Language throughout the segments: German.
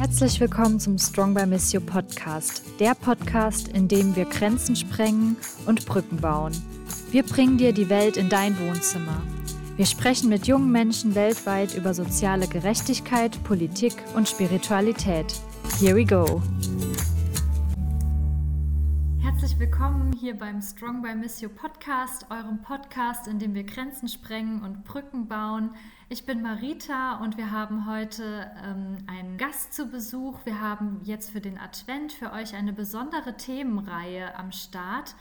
Herzlich willkommen zum Strong by Miss You Podcast, der Podcast, in dem wir Grenzen sprengen und Brücken bauen. Wir bringen dir die Welt in dein Wohnzimmer. Wir sprechen mit jungen Menschen weltweit über soziale Gerechtigkeit, Politik und Spiritualität. Here we go. Herzlich willkommen hier beim Strong by Miss You Podcast, eurem Podcast, in dem wir Grenzen sprengen und Brücken bauen. Ich bin Marita und wir haben heute ähm, einen Gast zu Besuch. Wir haben jetzt für den Advent für euch eine besondere Themenreihe am Start.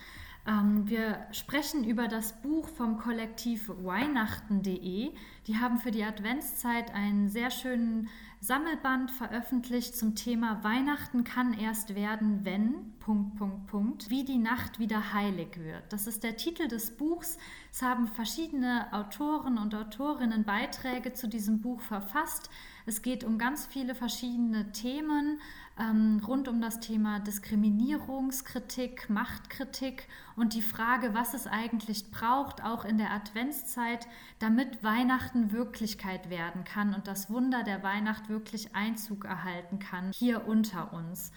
Ähm, wir sprechen über das Buch vom Kollektiv Weihnachten.de. Die haben für die Adventszeit einen sehr schönen Sammelband veröffentlicht zum Thema Weihnachten kann erst werden, wenn, Punkt, Punkt, Punkt, wie die Nacht wieder heilig wird. Das ist der Titel des Buchs. Es haben verschiedene Autoren und Autorinnen Beiträge zu diesem Buch verfasst. Es geht um ganz viele verschiedene Themen ähm, rund um das Thema Diskriminierungskritik, Machtkritik und die Frage, was es eigentlich braucht, auch in der Adventszeit, damit Weihnachten Wirklichkeit werden kann und das Wunder der Weihnacht wirklich Einzug erhalten kann hier unter uns.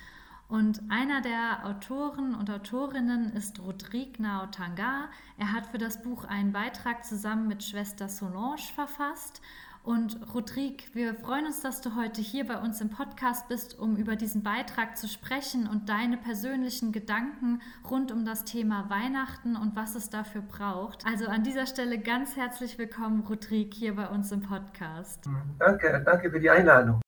Und einer der Autoren und Autorinnen ist Rodrigue Naotanga. Er hat für das Buch einen Beitrag zusammen mit Schwester Solange verfasst und Rodrigue, wir freuen uns, dass du heute hier bei uns im Podcast bist, um über diesen Beitrag zu sprechen und deine persönlichen Gedanken rund um das Thema Weihnachten und was es dafür braucht. Also an dieser Stelle ganz herzlich willkommen, Rodrigue, hier bei uns im Podcast. Danke, danke für die Einladung.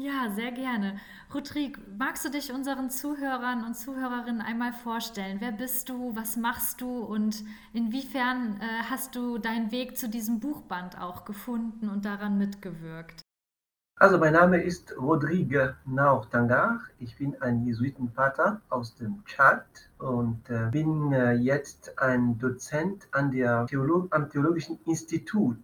Ja, sehr gerne. Rodrigue, magst du dich unseren Zuhörern und Zuhörerinnen einmal vorstellen? Wer bist du? Was machst du? Und inwiefern äh, hast du deinen Weg zu diesem Buchband auch gefunden und daran mitgewirkt? Also, mein Name ist Rodrigue Nauchtangar. Ich bin ein Jesuitenpater aus dem Tschad und äh, bin äh, jetzt ein Dozent an der Theolo am Theologischen Institut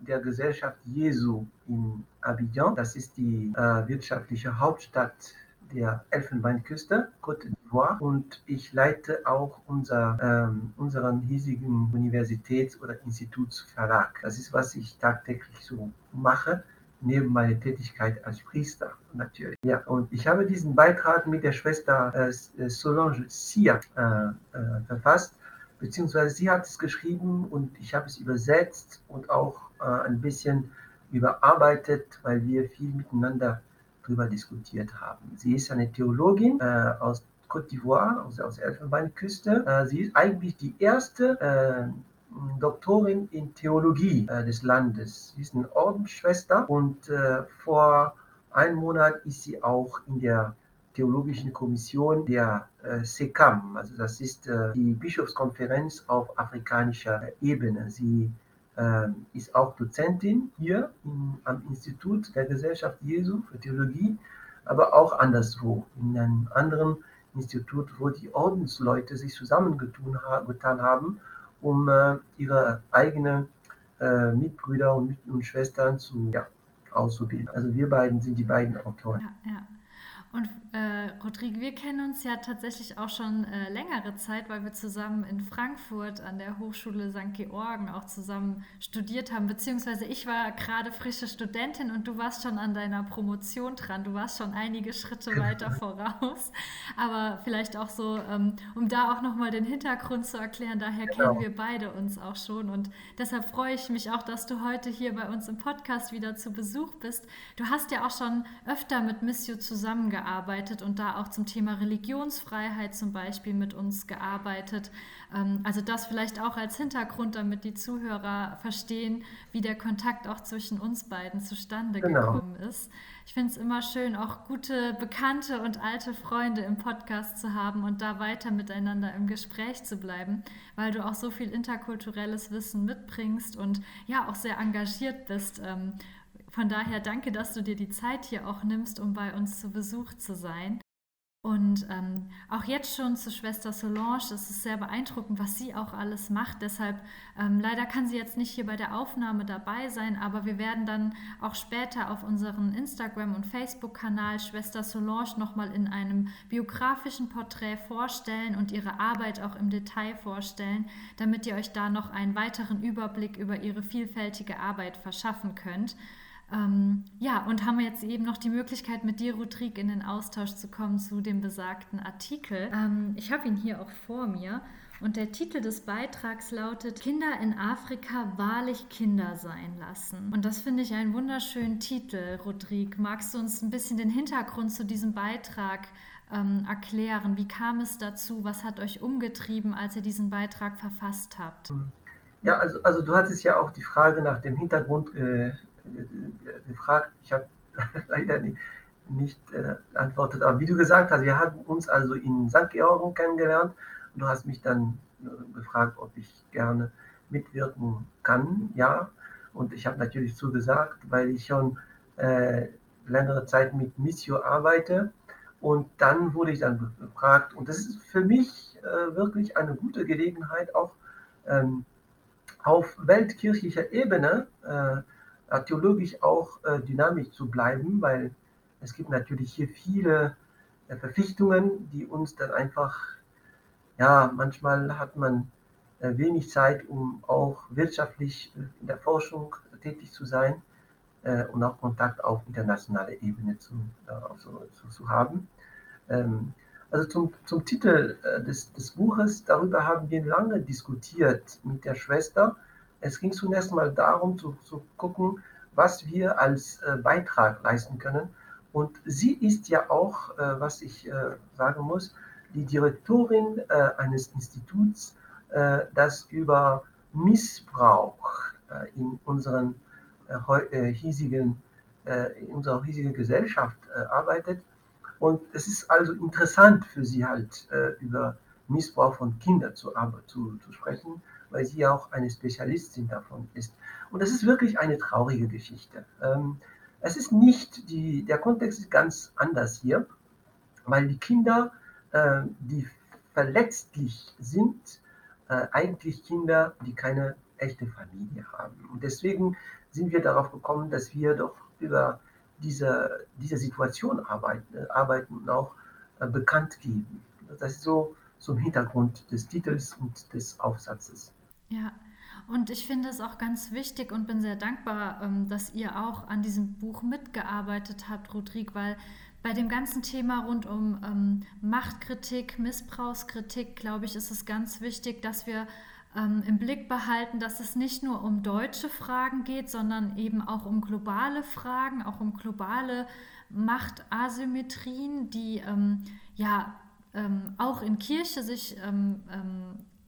der Gesellschaft Jesu in Abidjan. Das ist die äh, wirtschaftliche Hauptstadt der Elfenbeinküste, Côte d'Ivoire. Und ich leite auch unser, ähm, unseren hiesigen Universitäts- oder Institutsverlag. Das ist, was ich tagtäglich so mache, neben meiner Tätigkeit als Priester natürlich. Ja, und ich habe diesen Beitrag mit der Schwester äh, Solange Sia äh, äh, verfasst beziehungsweise sie hat es geschrieben und ich habe es übersetzt und auch äh, ein bisschen überarbeitet, weil wir viel miteinander darüber diskutiert haben. Sie ist eine Theologin äh, aus Côte d'Ivoire, aus, aus der Elfenbeinküste. Äh, sie ist eigentlich die erste äh, Doktorin in Theologie äh, des Landes. Sie ist eine Ordensschwester und äh, vor einem Monat ist sie auch in der Theologischen Kommission der äh, SECAM, also das ist äh, die Bischofskonferenz auf afrikanischer Ebene. Sie äh, ist auch Dozentin hier in, am Institut der Gesellschaft Jesu für Theologie, aber auch anderswo, in einem anderen Institut, wo die Ordensleute sich zusammengetan haben, um äh, ihre eigenen äh, Mitbrüder und, und Schwestern zu ja, auszubilden. Also wir beiden sind die beiden Autoren. Ja, ja. Und äh, Rodrigue, wir kennen uns ja tatsächlich auch schon äh, längere Zeit, weil wir zusammen in Frankfurt an der Hochschule St. Georgen auch zusammen studiert haben. Beziehungsweise ich war gerade frische Studentin und du warst schon an deiner Promotion dran. Du warst schon einige Schritte weiter voraus. Aber vielleicht auch so, ähm, um da auch nochmal den Hintergrund zu erklären, daher genau. kennen wir beide uns auch schon. Und deshalb freue ich mich auch, dass du heute hier bei uns im Podcast wieder zu Besuch bist. Du hast ja auch schon öfter mit Missio zusammengearbeitet gearbeitet und da auch zum Thema Religionsfreiheit zum Beispiel mit uns gearbeitet. Ähm, also das vielleicht auch als Hintergrund, damit die Zuhörer verstehen, wie der Kontakt auch zwischen uns beiden zustande genau. gekommen ist. Ich finde es immer schön, auch gute Bekannte und alte Freunde im Podcast zu haben und da weiter miteinander im Gespräch zu bleiben, weil du auch so viel interkulturelles Wissen mitbringst und ja auch sehr engagiert bist ähm, von daher danke, dass du dir die Zeit hier auch nimmst, um bei uns zu Besuch zu sein. Und ähm, auch jetzt schon zu Schwester Solange, es ist sehr beeindruckend, was sie auch alles macht. Deshalb, ähm, leider kann sie jetzt nicht hier bei der Aufnahme dabei sein, aber wir werden dann auch später auf unserem Instagram- und Facebook-Kanal Schwester Solange nochmal in einem biografischen Porträt vorstellen und ihre Arbeit auch im Detail vorstellen, damit ihr euch da noch einen weiteren Überblick über ihre vielfältige Arbeit verschaffen könnt. Ähm, ja, und haben jetzt eben noch die Möglichkeit, mit dir, Rodrigue, in den Austausch zu kommen zu dem besagten Artikel. Ähm, ich habe ihn hier auch vor mir. Und der Titel des Beitrags lautet Kinder in Afrika wahrlich Kinder sein lassen. Und das finde ich einen wunderschönen Titel, Rodrigue. Magst du uns ein bisschen den Hintergrund zu diesem Beitrag ähm, erklären? Wie kam es dazu? Was hat euch umgetrieben, als ihr diesen Beitrag verfasst habt? Ja, also, also du hattest ja auch die Frage nach dem Hintergrund äh, gefragt. Ich habe leider nicht, nicht äh. Aber wie du gesagt hast, wir hatten uns also in St. Georgen kennengelernt und du hast mich dann äh, gefragt, ob ich gerne mitwirken kann. Ja, und ich habe natürlich zugesagt, weil ich schon äh, längere Zeit mit Missio arbeite. Und dann wurde ich dann gefragt, und das ist für mich äh, wirklich eine gute Gelegenheit, auch ähm, auf weltkirchlicher Ebene äh, theologisch auch äh, dynamisch zu bleiben, weil es gibt natürlich hier viele äh, Verpflichtungen, die uns dann einfach, ja, manchmal hat man äh, wenig Zeit, um auch wirtschaftlich in der Forschung tätig zu sein und auch Kontakt auf internationaler Ebene zu, äh, zu, zu, haben. Ähm, also zum, zum Titel des, des Buches, darüber haben wir lange diskutiert mit der Schwester es ging zunächst mal darum zu, zu gucken, was wir als äh, Beitrag leisten können. Und sie ist ja auch, äh, was ich äh, sagen muss, die Direktorin äh, eines Instituts, äh, das über Missbrauch äh, in, unseren, hiesigen, in unserer hiesigen Gesellschaft arbeitet. Und es ist also interessant für sie halt über Missbrauch von Kindern zu, zu, zu sprechen weil sie auch eine Spezialistin davon ist. Und das ist wirklich eine traurige Geschichte. Ähm, es ist nicht, die, der Kontext ist ganz anders hier, weil die Kinder, äh, die verletzlich sind, äh, eigentlich Kinder, die keine echte Familie haben. Und deswegen sind wir darauf gekommen, dass wir doch über diese, diese Situation arbeiten, arbeiten und auch äh, bekannt geben. Das ist so zum Hintergrund des Titels und des Aufsatzes. Ja, und ich finde es auch ganz wichtig und bin sehr dankbar, ähm, dass ihr auch an diesem Buch mitgearbeitet habt, Rodrigue, weil bei dem ganzen Thema rund um ähm, Machtkritik, Missbrauchskritik, glaube ich, ist es ganz wichtig, dass wir ähm, im Blick behalten, dass es nicht nur um deutsche Fragen geht, sondern eben auch um globale Fragen, auch um globale Machtasymmetrien, die ähm, ja ähm, auch in Kirche sich ähm,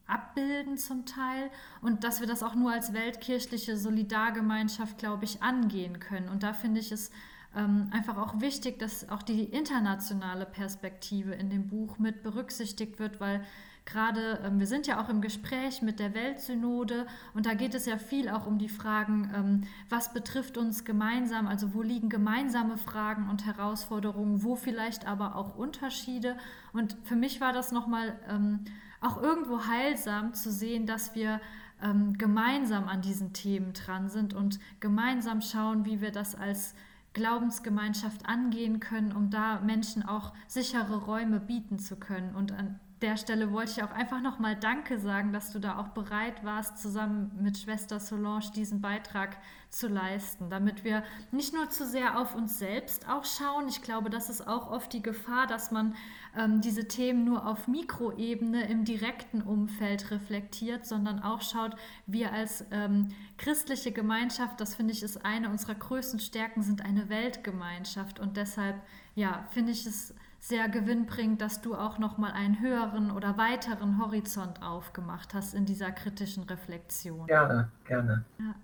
abbilden zum Teil und dass wir das auch nur als weltkirchliche Solidargemeinschaft, glaube ich, angehen können. Und da finde ich es ähm, einfach auch wichtig, dass auch die internationale Perspektive in dem Buch mit berücksichtigt wird, weil gerade ähm, wir sind ja auch im Gespräch mit der Weltsynode und da geht es ja viel auch um die Fragen, ähm, was betrifft uns gemeinsam, also wo liegen gemeinsame Fragen und Herausforderungen, wo vielleicht aber auch Unterschiede. Und für mich war das nochmal ähm, auch irgendwo heilsam zu sehen, dass wir ähm, gemeinsam an diesen Themen dran sind und gemeinsam schauen, wie wir das als Glaubensgemeinschaft angehen können, um da Menschen auch sichere Räume bieten zu können. Und an der Stelle wollte ich auch einfach nochmal Danke sagen, dass du da auch bereit warst, zusammen mit Schwester Solange diesen Beitrag zu leisten, damit wir nicht nur zu sehr auf uns selbst auch schauen. Ich glaube, das ist auch oft die Gefahr, dass man ähm, diese Themen nur auf Mikroebene im direkten Umfeld reflektiert, sondern auch schaut, wir als ähm, christliche Gemeinschaft, das finde ich ist eine unserer größten Stärken, sind eine Weltgemeinschaft und deshalb, ja, finde ich es sehr gewinnbringend, dass du auch noch mal einen höheren oder weiteren Horizont aufgemacht hast in dieser kritischen Reflexion. Gerne, gerne. Ja.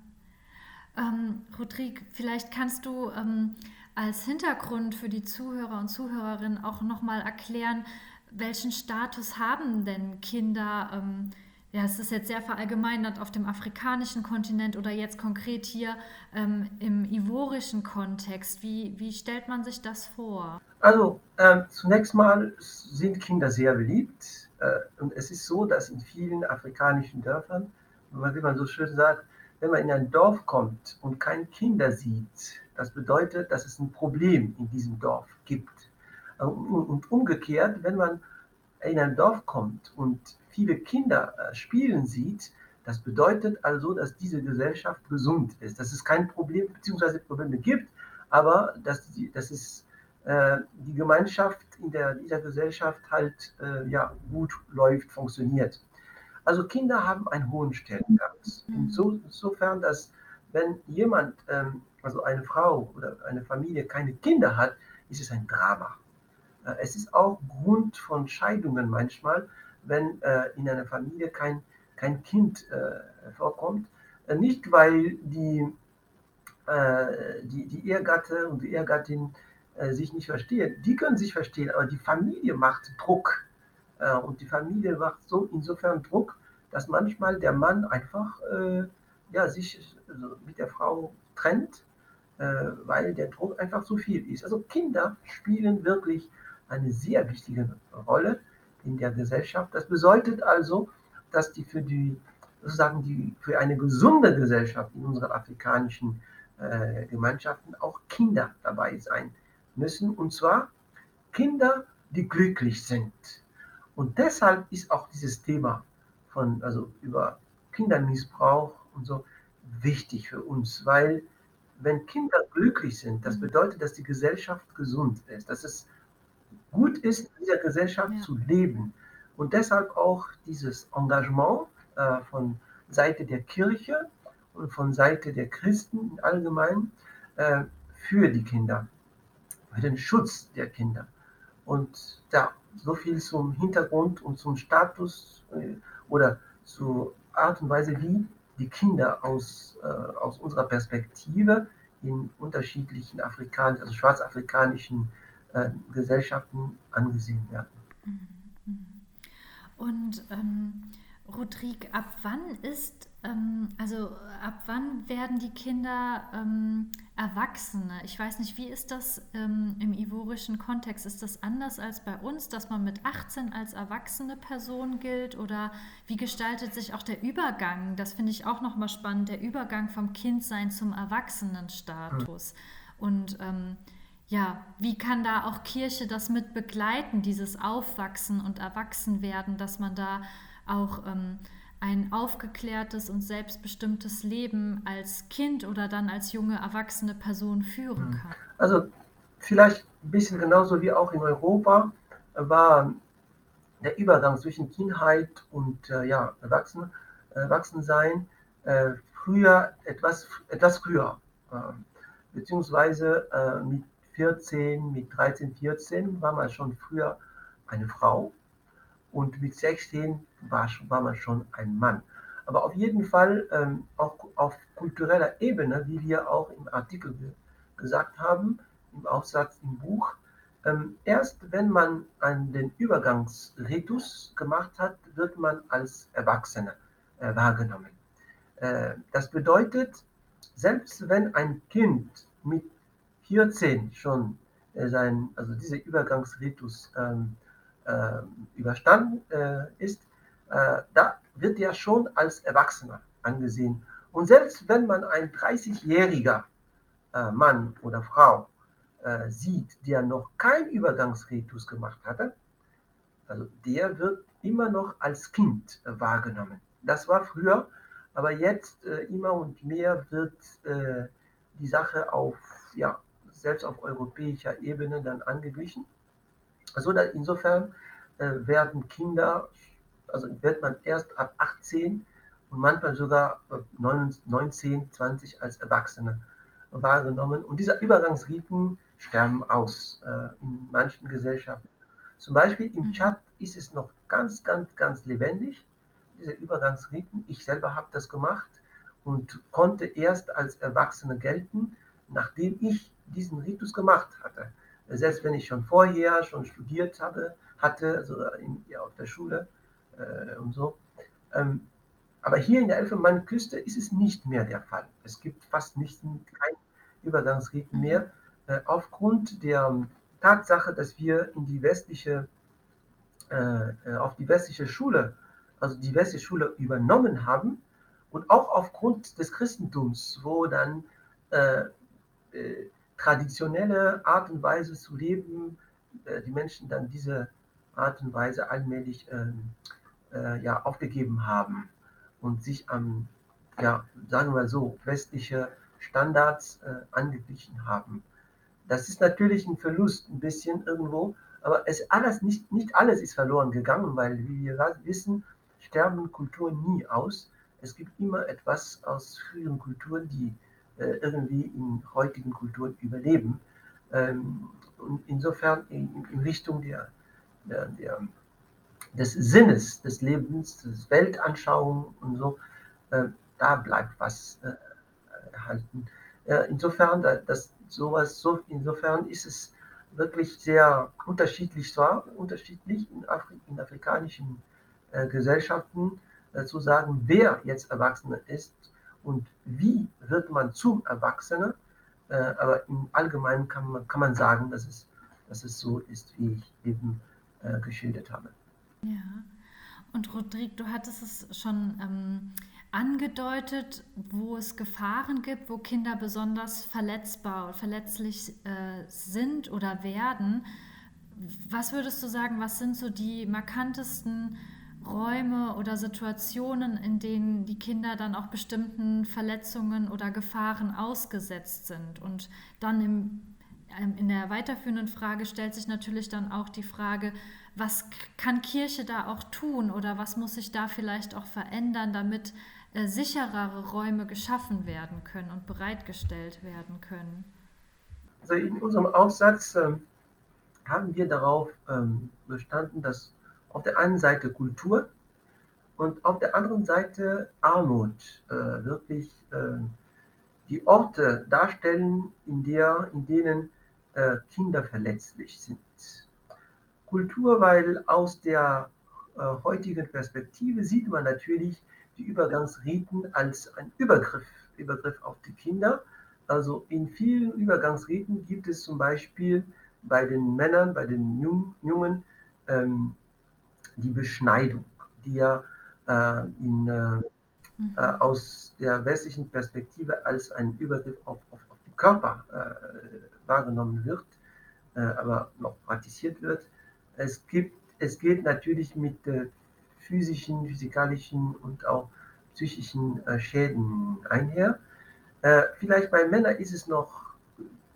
Ähm, Rodrigue, vielleicht kannst du ähm, als Hintergrund für die Zuhörer und Zuhörerinnen auch noch mal erklären, welchen Status haben denn Kinder? Ähm, ja, es ist jetzt sehr verallgemeinert auf dem afrikanischen Kontinent oder jetzt konkret hier ähm, im ivorischen Kontext. Wie, wie stellt man sich das vor? Also äh, zunächst mal sind Kinder sehr beliebt äh, und es ist so, dass in vielen afrikanischen Dörfern, wie man so schön sagt, wenn man in ein Dorf kommt und keine Kinder sieht, das bedeutet, dass es ein Problem in diesem Dorf gibt. Und umgekehrt, wenn man in ein Dorf kommt und viele Kinder äh, spielen sieht, Das bedeutet also, dass diese Gesellschaft gesund ist, dass es kein Problem bzw. Probleme gibt, aber dass, die, dass es äh, die Gemeinschaft in der, dieser Gesellschaft halt äh, ja, gut läuft, funktioniert. Also Kinder haben einen hohen Stellenwert. Mhm. Inso, insofern, dass wenn jemand, ähm, also eine Frau oder eine Familie keine Kinder hat, ist es ein Drama. Äh, es ist auch Grund von Scheidungen manchmal, wenn äh, in einer Familie kein, kein Kind äh, vorkommt. Nicht, weil die, die, die Ehegatte und die Ehegattin sich nicht verstehen. Die können sich verstehen, aber die Familie macht Druck. Und die Familie macht so insofern Druck, dass manchmal der Mann einfach ja, sich also mit der Frau trennt, weil der Druck einfach zu viel ist. Also Kinder spielen wirklich eine sehr wichtige Rolle in der Gesellschaft. Das bedeutet also, dass die für die sozusagen die für eine gesunde Gesellschaft in unseren afrikanischen äh, Gemeinschaften auch Kinder dabei sein müssen und zwar Kinder, die glücklich sind. Und deshalb ist auch dieses Thema von also über Kindermissbrauch und so wichtig für uns, weil wenn Kinder glücklich sind, das bedeutet, dass die Gesellschaft gesund ist, dass es gut ist, in dieser Gesellschaft ja. zu leben. Und deshalb auch dieses Engagement äh, von Seite der Kirche und von Seite der Christen allgemein äh, für die Kinder, für den Schutz der Kinder. Und ja, so viel zum Hintergrund und zum Status äh, oder zur Art und Weise, wie die Kinder aus, äh, aus unserer Perspektive in unterschiedlichen afrikanischen, also schwarzafrikanischen äh, Gesellschaften angesehen werden. Und ähm, Rodrigue, ab wann ist, ähm, also ab wann werden die Kinder ähm, Erwachsene? Ich weiß nicht, wie ist das ähm, im ivorischen Kontext? Ist das anders als bei uns, dass man mit 18 als erwachsene Person gilt? Oder wie gestaltet sich auch der Übergang? Das finde ich auch nochmal spannend, der Übergang vom Kindsein zum Erwachsenenstatus. Und ähm, ja, wie kann da auch Kirche das mit begleiten, dieses Aufwachsen und Erwachsenwerden, dass man da auch ähm, ein aufgeklärtes und selbstbestimmtes Leben als Kind oder dann als junge erwachsene Person führen hm. kann? Also vielleicht ein bisschen genauso wie auch in Europa war der Übergang zwischen Kindheit und äh, ja, Erwachsen, Erwachsensein äh, früher etwas, etwas früher, äh, beziehungsweise mit 14, mit 13, 14 war man schon früher eine Frau und mit 16 war, war man schon ein Mann. Aber auf jeden Fall ähm, auch auf kultureller Ebene, wie wir auch im Artikel ge gesagt haben, im Aufsatz im Buch, ähm, erst wenn man einen, den Übergangsritus gemacht hat, wird man als Erwachsene äh, wahrgenommen. Äh, das bedeutet, selbst wenn ein Kind mit 14 schon äh, sein, also dieser Übergangsritus ähm, äh, überstanden äh, ist, äh, da wird er schon als Erwachsener angesehen. Und selbst wenn man ein 30-jähriger äh, Mann oder Frau äh, sieht, der noch kein Übergangsritus gemacht hatte, also der wird immer noch als Kind wahrgenommen. Das war früher, aber jetzt immer und mehr wird die Sache auf ja, selbst auf europäischer Ebene dann angeglichen. Also insofern äh, werden Kinder, also wird man erst ab 18 und manchmal sogar 19, 20 als Erwachsene wahrgenommen. Und diese Übergangsriten sterben aus äh, in manchen Gesellschaften. Zum Beispiel im Chat ist es noch ganz, ganz, ganz lebendig, diese Übergangsriten. Ich selber habe das gemacht und konnte erst als Erwachsene gelten, nachdem ich diesen Ritus gemacht hatte. Selbst wenn ich schon vorher schon studiert habe, hatte, also in, ja, auf der Schule äh, und so. Ähm, aber hier in der Elfenbeinküste ist es nicht mehr der Fall. Es gibt fast nicht, kein Übergangsriten mehr, äh, aufgrund der Tatsache, dass wir in die westliche, äh, äh auf die westliche Schule, also die westliche Schule übernommen haben und auch aufgrund des Christentums, wo dann äh, äh traditionelle Art und Weise zu leben, die Menschen dann diese Art und Weise allmählich ähm, äh, ja, aufgegeben haben. und sich an, ja, sagen wir so, westliche Standards äh, angeglichen haben. Das ist natürlich ein Verlust, ein bisschen irgendwo, aber es alles nicht, nicht alles ist verloren gegangen, weil wie wir wissen, sterben Kulturen nie aus. Es gibt immer etwas aus früheren Kulturen, die äh, irgendwie in heutigen Kulturen überleben. Ähm, und insofern in, in Richtung der, der, der, des Sinnes des Lebens, des Weltanschauung und so, äh, da bleibt was äh, erhalten. insofern, das, sowas, so, insofern ist es wirklich sehr unterschiedlich zwar, unterschiedlich in, Afri in afrikanischen äh, Gesellschaften äh, zu sagen, wer jetzt Erwachsener ist und wie wird man zum Erwachsenen. Äh, aber im Allgemeinen kann man, kann man sagen, dass es, dass es so ist, wie ich eben äh, geschildert habe. Ja, und Rodrigue, du hattest es schon ähm, angedeutet, wo es Gefahren gibt, wo Kinder besonders verletzbar oder verletzlich äh, sind oder werden. Was würdest du sagen, was sind so die markantesten Räume oder Situationen, in denen die Kinder dann auch bestimmten Verletzungen oder Gefahren ausgesetzt sind? Und dann im, in der weiterführenden Frage stellt sich natürlich dann auch die Frage, was kann Kirche da auch tun oder was muss sich da vielleicht auch verändern, damit äh, sicherere Räume geschaffen werden können und bereitgestellt werden können? Also in unserem Aufsatz äh, haben wir darauf ähm, bestanden, dass auf der einen Seite Kultur und auf der anderen Seite Armut äh, wirklich äh, die Orte darstellen, in, der, in denen äh, Kinder verletzlich sind. Kultur, weil aus der äh, heutigen Perspektive sieht man natürlich die Übergangsriten als ein Übergriff, Übergriff auf die Kinder. Also in vielen Übergangsriten gibt es zum Beispiel bei den Männern, bei den Jungen, ähm, die Beschneidung, die ja äh, in, äh, mhm. äh, aus der westlichen Perspektive als ein Übergriff auf, auf, auf den Körper äh, wahrgenommen wird, äh, aber noch praktiziert wird. Es, gibt, es geht natürlich mit äh, physischen, physikalischen und auch psychischen äh, Schäden einher. Vielleicht bei Männern ist es noch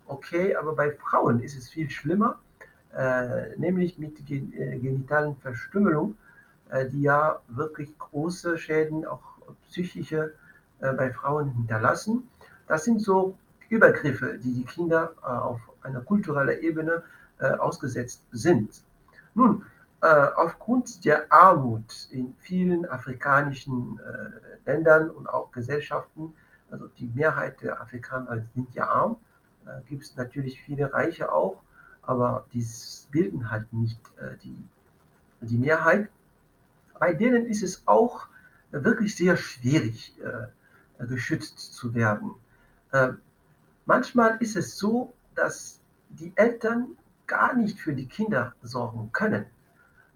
okay, aber bei Frauen ist es viel schlimmer, nämlich mit gen genitalen Verstümmelung, die ja wirklich große Schäden, auch psychische, bei Frauen hinterlassen. Das sind so Übergriffe, die die Kinder auf einer kulturellen Ebene ausgesetzt sind. Nun, äh, aufgrund der Armut in vielen afrikanischen äh, Ländern und auch Gesellschaften, also die Mehrheit der Afrikaner sind ja arm, äh, gibt es natürlich viele Reiche auch, aber die bilden halt nicht äh, die, die Mehrheit. Bei denen ist es auch wirklich sehr schwierig, äh, geschützt zu werden. Manchmal ist es so, dass die Eltern gar nicht für die Kinder sorgen können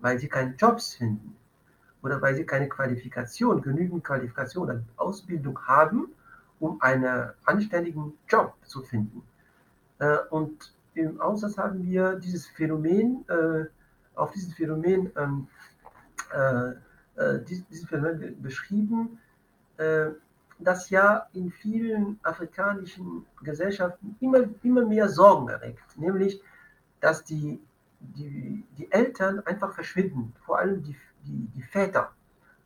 weil sie keine Jobs finden oder weil sie keine Qualifikation, genügend Qualifikation oder Ausbildung haben, um einen anständigen Job zu finden. Äh, und im Aussatz haben wir dieses Phänomen, äh, auf dieses Phänomen, ähm, äh, dieses Phänomen beschrieben, das ja in vielen afrikanischen Gesellschaften immer, immer mehr Sorgen erregt, nämlich dass die die, die Eltern einfach verschwinden, vor allem die, die, die Väter.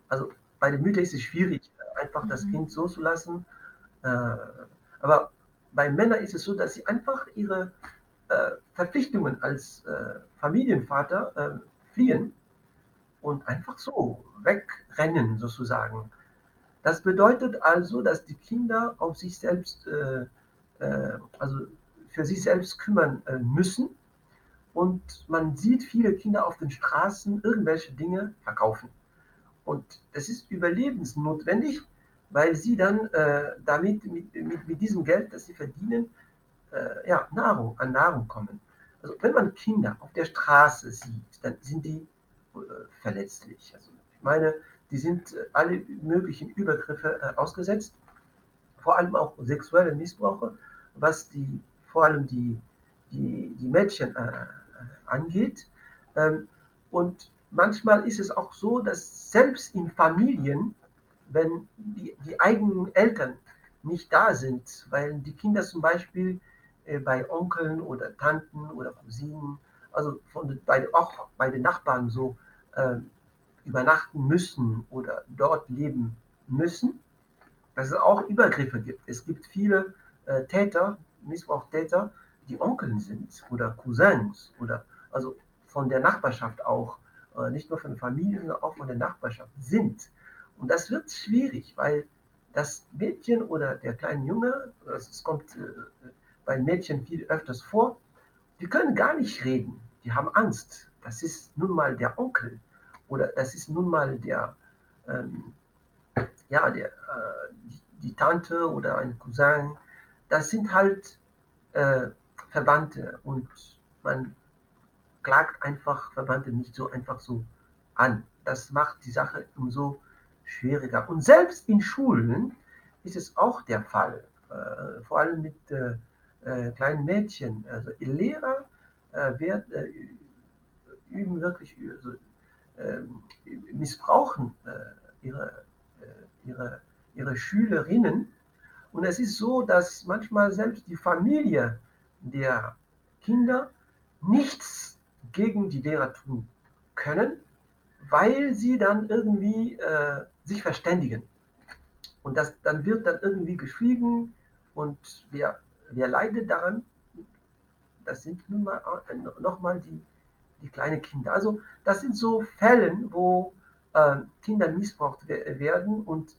Also bei den Müttern ist es schwierig, einfach mhm. das Kind so zu lassen. Äh, aber bei Männern ist es so, dass sie einfach ihre äh, Verpflichtungen als äh, Familienvater fliehen und einfach so wegrennen sozusagen. Das bedeutet also, dass die Kinder auf sich selbst, äh, äh, also für sich selbst kümmern müssen und man sieht viele Kinder auf den Straßen irgendwelche Dinge verkaufen. Und es ist überlebensnotwendig, weil sie dann äh, damit, mit, mit, mit, diesem Geld, das sie verdienen, äh, ja, Nahrung, an Nahrung kommen. Also wenn man Kinder auf der Straße sieht, dann sind die äh, verletzlich. Also ich meine, die sind äh, alle möglichen Übergriffe äh, ausgesetzt, vor allem auch sexuelle Missbrauche, was die, vor allem die, die, die Mädchen äh, angeht. Ähm, und manchmal ist es auch so, dass selbst in Familien wenn die, die eigenen Eltern nicht da sind, weil die Kinder zum Beispiel bei Onkeln oder Tanten oder Cousinen, also von, bei, auch bei den Nachbarn so äh, übernachten müssen oder dort leben müssen, dass es auch Übergriffe gibt. Es gibt viele äh, Täter, Missbrauchstäter, die Onkeln sind oder Cousins oder also von der Nachbarschaft auch, äh, nicht nur von der Familie, sondern auch von der Nachbarschaft sind. Und das wird schwierig, weil das Mädchen oder der kleine Junge, es kommt äh, bei Mädchen viel öfters vor, die können gar nicht reden. Die haben Angst. Das ist nun mal der Onkel oder das ist nun mal der, ähm, ja, der, äh, die, die, Tante oder ein Cousin. Das sind halt äh, Verwandte und man klagt einfach Verwandte nicht so einfach so an. Das macht die Sache umso schwieriger. Und selbst in Schulen ist es auch der Fall, äh, vor allem mit äh, äh kleinen Mädchen. Also Lehrer äh, äh, üben wirklich, also, missbrauchen äh, ihre, ihre, ihre Schülerinnen. Und es ist so, dass manchmal selbst die Familie der Kinder nichts gegen die Lehrer tun können, weil sie dann irgendwie äh, sich verständigen. Und das, dann wird dann irgendwie geschwiegen und wer, wer leidet daran? Das sind nun mal äh, nochmal die, die kleinen Kinder. Also das sind so Fälle, wo äh, Kinder missbraucht werden und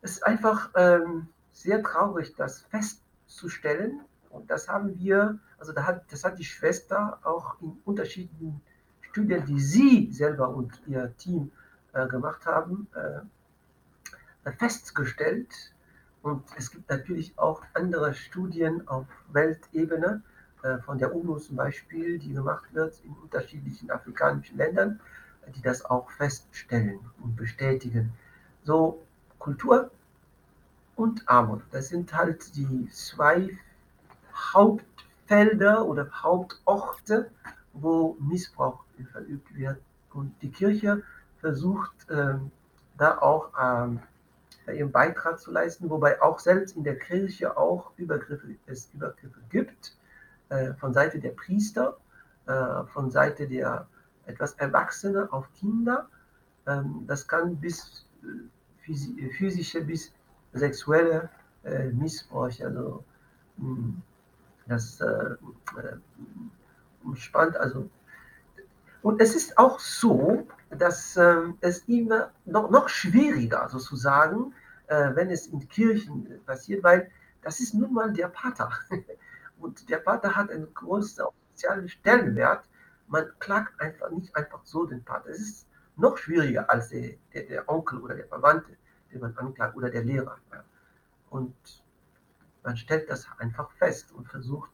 es ist einfach ähm, sehr traurig, das festzustellen. Und das haben wir, also da hat, das hat die Schwester auch in unterschiedlichen Studien, die sie selber und ihr Team äh, gemacht haben, äh, festgestellt. Und es gibt natürlich auch andere Studien auf Weltebene, von der UNO zum Beispiel, die gemacht wird in unterschiedlichen afrikanischen Ländern, die das auch feststellen und bestätigen. So Kultur und Armut, das sind halt die zwei Hauptfelder oder Hauptorte, wo Missbrauch verübt wird. Und die Kirche versucht ähm, da auch ähm, ihren Beitrag zu leisten, wobei auch selbst in der Kirche auch Übergriffe, es Übergriffe gibt, äh, von Seite der Priester, äh, von Seite der etwas Erwachsene auf Kinder. Ähm, das kann bis äh, physische bis sexuelle äh, Missbräuche, also mh, hm, das äh, äh, umspannt, also und es ist auch so, dass äh, es immer noch, noch schwieriger sozusagen, äh, wenn es in Kirchen passiert, weil das ist nun mal der Pater. Und der Pater hat einen großen sozialen Stellenwert. Man klagt einfach nicht einfach so den Pater. Es ist noch schwieriger als der, der, der Onkel oder der Verwandte, den man anklagt, oder der Lehrer. Und man stellt das einfach fest und versucht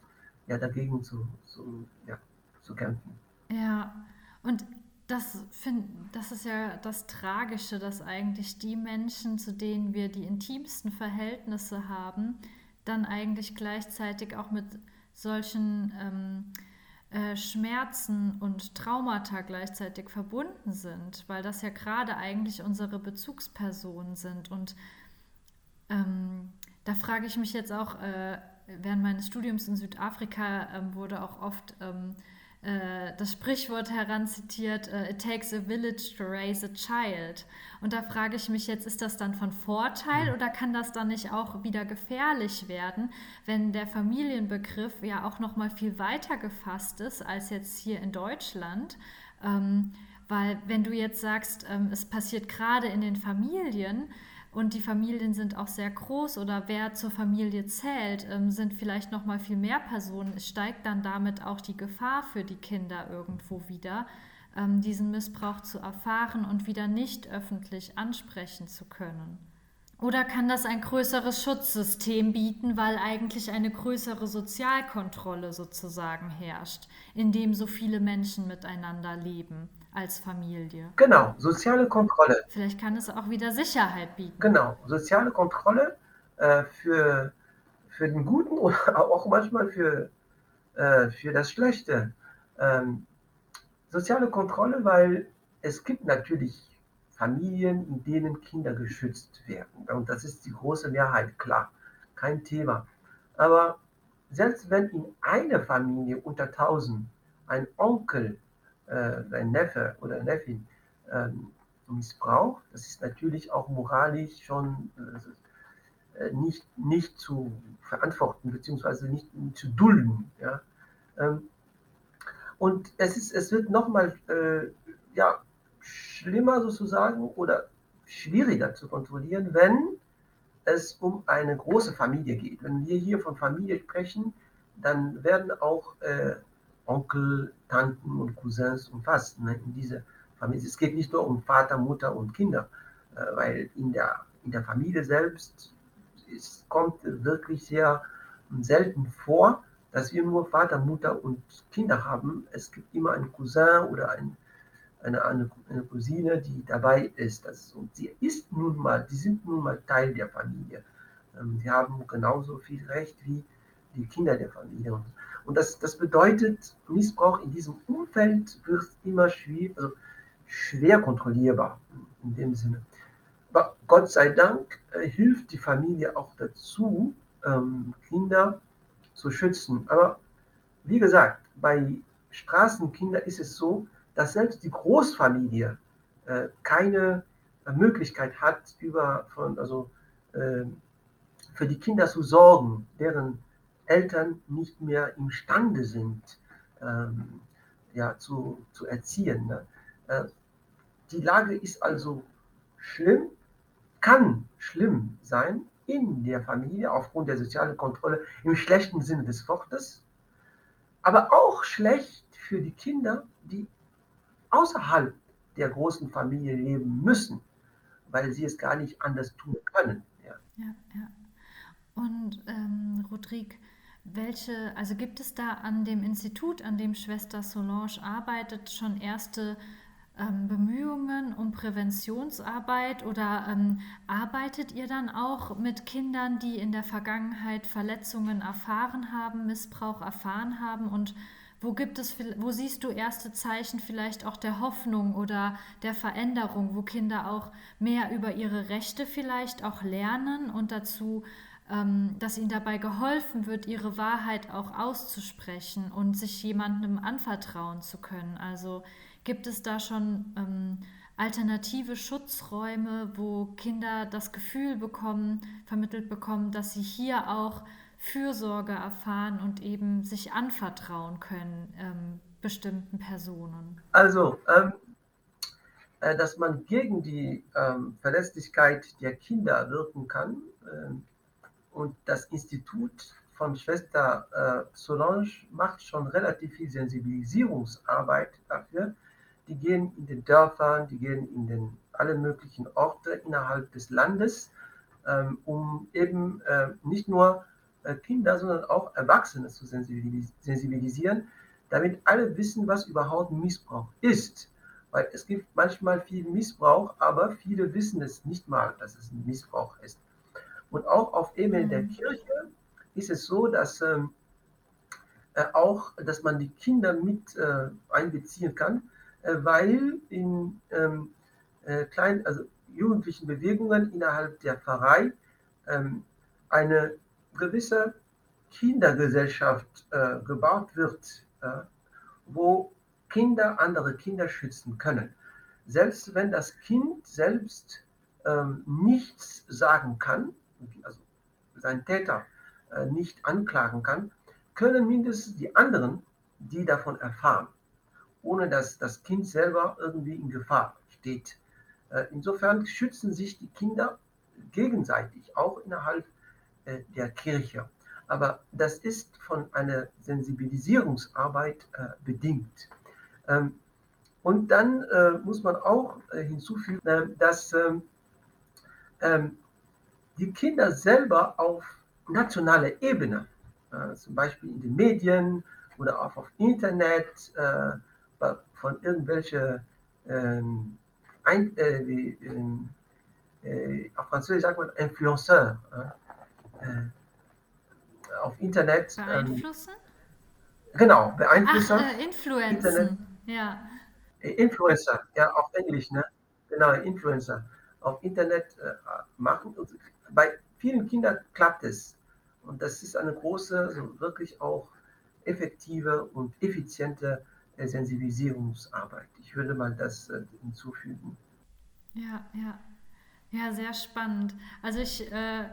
ja dagegen zu, zu, ja, zu kämpfen. Ja, und das, find, das ist ja das Tragische, dass eigentlich die Menschen, zu denen wir die intimsten Verhältnisse haben, dann eigentlich gleichzeitig auch mit solchen ähm, äh, Schmerzen und Traumata gleichzeitig verbunden sind, weil das ja gerade eigentlich unsere Bezugspersonen sind. Und ähm, da frage ich mich jetzt auch, äh, während meines Studiums in Südafrika ähm, wurde auch oft ähm, äh, das Sprichwort heranzitiert, uh, it takes a village to raise a child. Und da frage ich mich jetzt, ist das dann von Vorteil oder kann das dann nicht auch wieder gefährlich werden, wenn der Familienbegriff ja auch noch mal viel weiter gefasst ist als jetzt hier in Deutschland? Ähm, weil wenn du jetzt sagst, ähm, es passiert gerade in den Familien, und die Familien sind auch sehr groß oder wer zur Familie zählt, ähm, sind vielleicht noch mal viel mehr Personen. Steigt dann damit auch die Gefahr für die Kinder irgendwo wieder, ähm, diesen Missbrauch zu erfahren und wieder nicht öffentlich ansprechen zu können. Oder kann das ein größeres Schutzsystem bieten, weil eigentlich eine größere Sozialkontrolle sozusagen herrscht, in dem so viele Menschen miteinander leben? Als Familie. Genau, soziale Kontrolle. Vielleicht kann es auch wieder Sicherheit bieten. Genau, soziale Kontrolle äh, für, für den Guten oder auch manchmal für, äh, für das Schlechte. Ähm, soziale Kontrolle, weil es gibt natürlich Familien, in denen Kinder geschützt werden. Und das ist die große Mehrheit, klar, kein Thema. Aber selbst wenn in einer Familie unter 1000 ein Onkel, äh, ein Neffe oder Neffin ähm, missbraucht, das ist natürlich auch moralisch schon äh, nicht, nicht zu verantworten, beziehungsweise nicht, nicht zu dulden. Ja? Ähm, und es, ist, es wird nochmal äh, ja, schlimmer sozusagen oder schwieriger zu kontrollieren, wenn es um eine große Familie geht. Wenn wir hier von Familie sprechen, dann werden auch äh, Onkel, Tanten und Cousins umfasst ne, in diese Familie. Es geht nicht nur um Vater, Mutter und Kinder, äh, weil in der, in der Familie selbst es kommt wirklich sehr selten vor, dass wir nur Vater, Mutter und Kinder haben. Es gibt immer einen Cousin oder ein, eine, eine, eine, Cousine, die dabei ist. Das, und sie ist nun mal, die sind nun mal Teil der Familie. Ähm, sie haben genauso viel Recht wie die Kinder der Familie. Und, das, das bedeutet, Missbrauch in diesem Umfeld wird immer schwierig, also schwer kontrollierbar in dem Sinne. Aber Gott sei Dank äh, hilft die Familie auch dazu, ähm, Kinder zu schützen. Aber wie gesagt, bei Straßenkindern ist es so, dass selbst die Großfamilie äh, keine äh, Möglichkeit hat, über, von, also, äh, für die Kinder zu sorgen, deren Eltern nicht mehr imstande sind, ähm, ja, zu, zu erziehen. Ne? Äh, die Lage ist also schlimm, kann schlimm sein in der Familie aufgrund der sozialen Kontrolle im schlechten Sinne des Wortes, aber auch schlecht für die Kinder, die außerhalb der großen Familie leben müssen, weil sie es gar nicht anders tun können. Ja, ja. ja. Und ähm, Rodrigue, welche, also gibt es da an dem Institut, an dem Schwester Solange arbeitet, schon erste ähm, Bemühungen um Präventionsarbeit oder ähm, arbeitet ihr dann auch mit Kindern, die in der Vergangenheit Verletzungen erfahren haben, Missbrauch erfahren haben? Und wo gibt es, wo siehst du erste Zeichen vielleicht auch der Hoffnung oder der Veränderung, wo Kinder auch mehr über ihre Rechte vielleicht auch lernen und dazu, dass ihnen dabei geholfen wird, ihre Wahrheit auch auszusprechen und sich jemandem anvertrauen zu können? Also Gibt es da schon ähm, alternative Schutzräume, wo Kinder das Gefühl bekommen, vermittelt bekommen, dass sie hier auch Fürsorge erfahren und eben sich anvertrauen können ähm, bestimmten Personen? Also, ähm, äh, dass man gegen die ähm, Verlässlichkeit der Kinder wirken kann ähm, und das Institut von Schwester äh, Solange macht schon relativ viel Sensibilisierungsarbeit dafür, die gehen in den Dörfern, die gehen in den alle möglichen Orte innerhalb des Landes, ähm, um eben äh, nicht nur äh, Kinder, sondern auch Erwachsene zu sensibilis sensibilisieren, damit alle wissen, was überhaupt Missbrauch ist. Weil es gibt manchmal viel Missbrauch, aber viele wissen es nicht mal, dass es ein Missbrauch ist. Und auch auf Ebene der mhm. Kirche ist es so, dass ähm, äh, auch, dass man die Kinder mit äh, einbeziehen kann äh, weil in ähm, äh, kleinen, also jugendlichen Bewegungen innerhalb der Pfarrei ähm, eine gewisse Kindergesellschaft äh, gebaut wird, äh, wo Kinder andere Kinder schützen können. Selbst wenn das Kind selbst ähm, nichts sagen kann, also seinen Täter äh, nicht anklagen kann, können mindestens die anderen, die davon erfahren ohne dass das Kind selber irgendwie in Gefahr steht. Äh, insofern schützen sich die Kinder gegenseitig, auch innerhalb äh, der Kirche. Aber das ist von einer Sensibilisierungsarbeit bedingt. Ähm, und dann muss man auch hinzufügen, dass ähm, ähm, die Kinder selber auf nationaler Ebene, zum Beispiel in den Medien oder auch auf Internet, von irgendwelchen ähm, ein, äh, wie, ähm, äh, auf Französisch sagt man Influenceur äh, auf Internet. Ähm, Beeinflussen? Genau, beeinflussen. Ach, äh, Influenzen, ja. Äh, Influencer, ja, auf Englisch, ne? genau, Influencer auf Internet äh, machen. Und bei vielen Kindern klappt es. Und das ist eine große, also wirklich auch effektive und effiziente äh, Sensibilisierungsarbeit. Ich würde mal das äh, hinzufügen. Ja, ja. Ja, sehr spannend. Also ich, äh,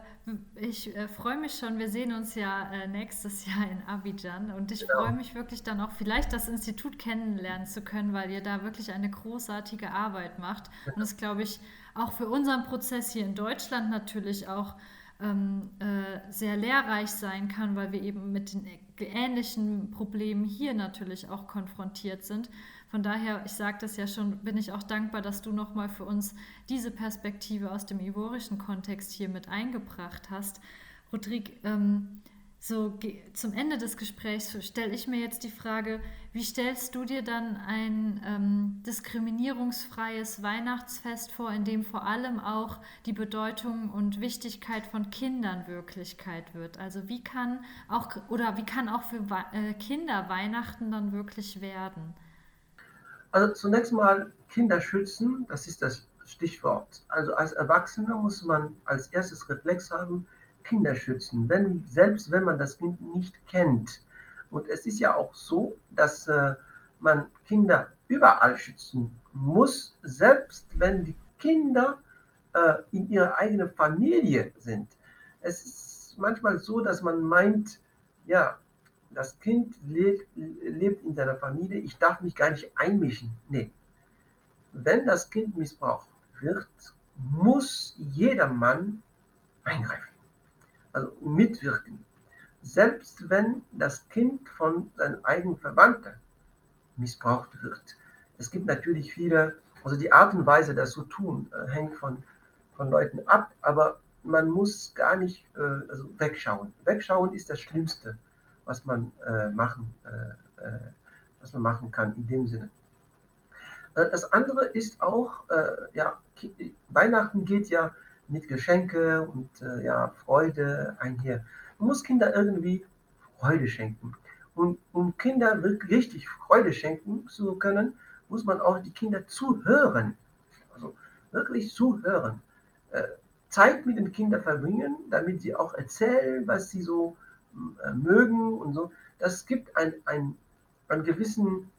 ich äh, freue mich schon, wir sehen uns ja äh, nächstes Jahr in Abidjan und ich genau. freue mich wirklich dann auch vielleicht das Institut kennenlernen zu können, weil ihr da wirklich eine großartige Arbeit macht und es glaube ich auch für unseren Prozess hier in Deutschland natürlich auch ähm, äh, sehr lehrreich sein kann, weil wir eben mit den ähnlichen Problemen hier natürlich auch konfrontiert sind. Von daher, ich sage das ja schon, bin ich auch dankbar, dass du nochmal für uns diese Perspektive aus dem ivorischen Kontext hier mit eingebracht hast. Rodrigue, ähm, so zum Ende des Gesprächs stelle ich mir jetzt die Frage, wie stellst du dir dann ein ähm, diskriminierungsfreies Weihnachtsfest vor, in dem vor allem auch die Bedeutung und Wichtigkeit von Kindern Wirklichkeit wird? Also wie kann auch oder wie kann auch für äh, Kinder Weihnachten dann wirklich werden? Also zunächst mal Kinder schützen, das ist das Stichwort. Also als Erwachsener muss man als erstes Reflex haben, Kinder schützen, wenn, selbst wenn man das Kind nicht kennt. Und es ist ja auch so, dass äh, man Kinder überall schützen muss, selbst wenn die Kinder äh, in ihrer eigenen Familie sind. Es ist manchmal so, dass man meint, ja, das Kind lebt, lebt in seiner Familie, ich darf mich gar nicht einmischen. Nee. Wenn das Kind missbraucht wird, muss jeder Mann eingreifen, also mitwirken. Selbst wenn das Kind von seinen eigenen Verwandten missbraucht wird. Es gibt natürlich viele, also die Art und Weise, das zu tun, äh, hängt von, von Leuten ab, aber man muss gar nicht äh, also wegschauen. Wegschauen ist das Schlimmste was man äh, machen, äh, äh, was man machen kann in dem Sinne. Äh, das andere ist auch, äh, ja, Weihnachten geht ja mit Geschenke und ja, Freude einher. Man muss Kinder irgendwie Freude schenken. Und um Kinder wirklich richtig Freude schenken zu können, muss man auch die Kinder zuhören. Also wirklich zuhören. Zeit mit den Kindern verbringen, damit sie auch erzählen, was sie so äh, mögen und so. Das gibt ein, ein, einen gewissen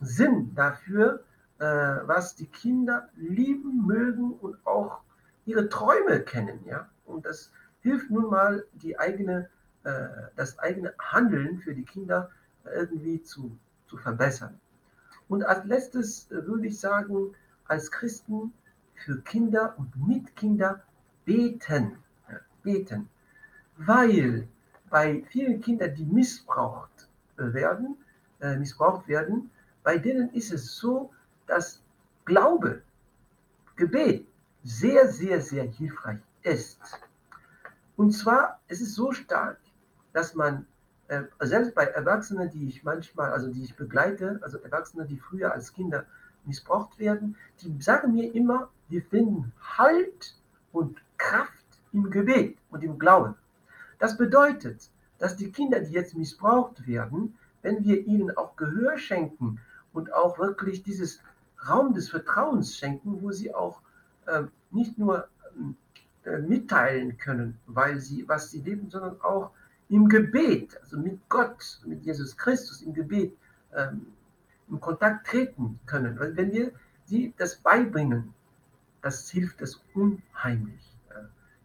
Sinn dafür, äh, was die Kinder lieben, mögen und auch ihre Träume kennen. Ja? Und das hilft nun mal, die eigene, äh, das eigene Handeln für die Kinder irgendwie zu, zu verbessern. Und als letztes äh, würde ich sagen, als Christen für Kinder und mit Kinder beten. Ja, beten. Weil bei vielen Kindern, die missbraucht äh, werden, äh, missbraucht werden, bei denen ist es so, dass Glaube, Gebet sehr, sehr, sehr hilfreich ist. Und zwar, es ist so stark, dass man, äh, selbst bei Erwachsenen, die ich manchmal, also die ich begleite, also Erwachsene, die früher als Kinder missbraucht werden, die sagen mir immer, wir finden Halt und Kraft im Gebet und im Glauben. Das bedeutet, dass die Kinder, die jetzt missbraucht werden, wenn wir ihnen auch Gehör schenken und auch wirklich dieses Raum des Vertrauens schenken, wo sie auch äh, nicht nur äh, mitteilen können, weil sie, was sie leben, sondern auch im Gebet, also mit Gott, mit Jesus Christus im Gebet ähm, in Kontakt treten können. Weil wenn wir sie das beibringen, das hilft es unheimlich.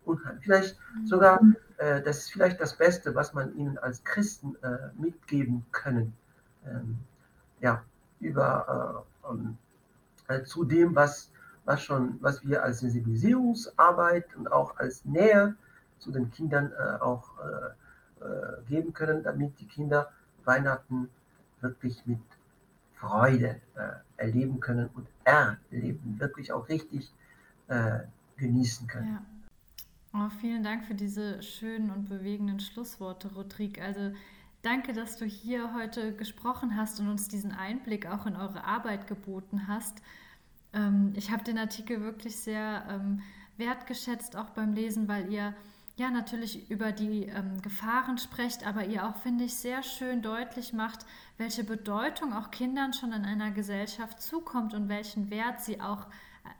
Äh, unheimlich. Vielleicht sogar äh, das ist vielleicht das Beste, was man ihnen als Christen äh, mitgeben können. Ähm, ja, über äh, um, äh, zu dem, was, was, schon, was wir als Sensibilisierungsarbeit und auch als Nähe zu den Kindern äh, auch geben können, damit die Kinder Weihnachten wirklich mit Freude erleben können und erleben, wirklich auch richtig genießen können. Ja. Oh, vielen Dank für diese schönen und bewegenden Schlussworte, Rodrigue. Also danke, dass du hier heute gesprochen hast und uns diesen Einblick auch in eure Arbeit geboten hast. Ähm, ich habe den Artikel wirklich sehr ähm, wertgeschätzt, auch beim Lesen, weil ihr ja natürlich über die ähm, Gefahren sprecht, aber ihr auch, finde ich, sehr schön deutlich macht, welche Bedeutung auch Kindern schon in einer Gesellschaft zukommt und welchen Wert sie auch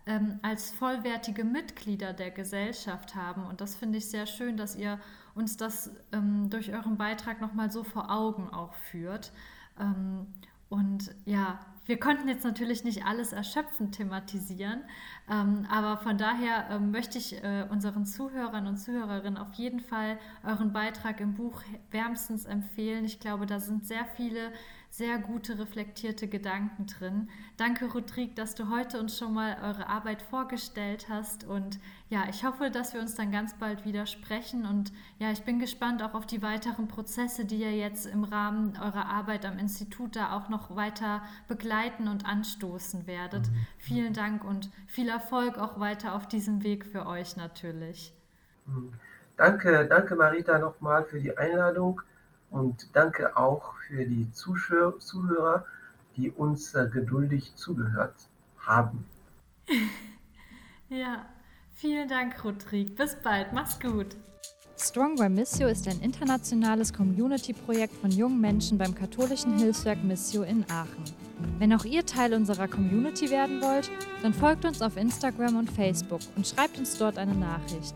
ähm, als vollwertige Mitglieder der Gesellschaft haben. Und das finde ich sehr schön, dass ihr uns das ähm, durch euren Beitrag nochmal so vor Augen auch führt. Ähm, und ja, wir konnten jetzt natürlich nicht alles erschöpfend thematisieren, ähm, aber von daher ähm, möchte ich äh, unseren Zuhörern und Zuhörerinnen auf jeden Fall euren Beitrag im Buch wärmstens empfehlen. Ich glaube, da sind sehr viele sehr gute, reflektierte Gedanken drin. Danke, Rodrigue, dass du heute uns schon mal eure Arbeit vorgestellt hast. Und ja, ich hoffe, dass wir uns dann ganz bald wieder sprechen. Und ja, ich bin gespannt auch auf die weiteren Prozesse, die ihr jetzt im Rahmen eurer Arbeit am Institut da auch noch weiter begleiten und anstoßen werdet. Mhm. Vielen Dank und viel Erfolg auch weiter auf diesem Weg für euch natürlich. Mhm. Danke, danke Marita nochmal für die Einladung. Und danke auch für die Zuhörer, die uns äh, geduldig zugehört haben. ja, vielen Dank, Rodrigue. Bis bald. Mach's gut. Strong by Missio ist ein internationales Community-Projekt von jungen Menschen beim katholischen Hilfswerk Missio in Aachen. Wenn auch ihr Teil unserer Community werden wollt, dann folgt uns auf Instagram und Facebook und schreibt uns dort eine Nachricht.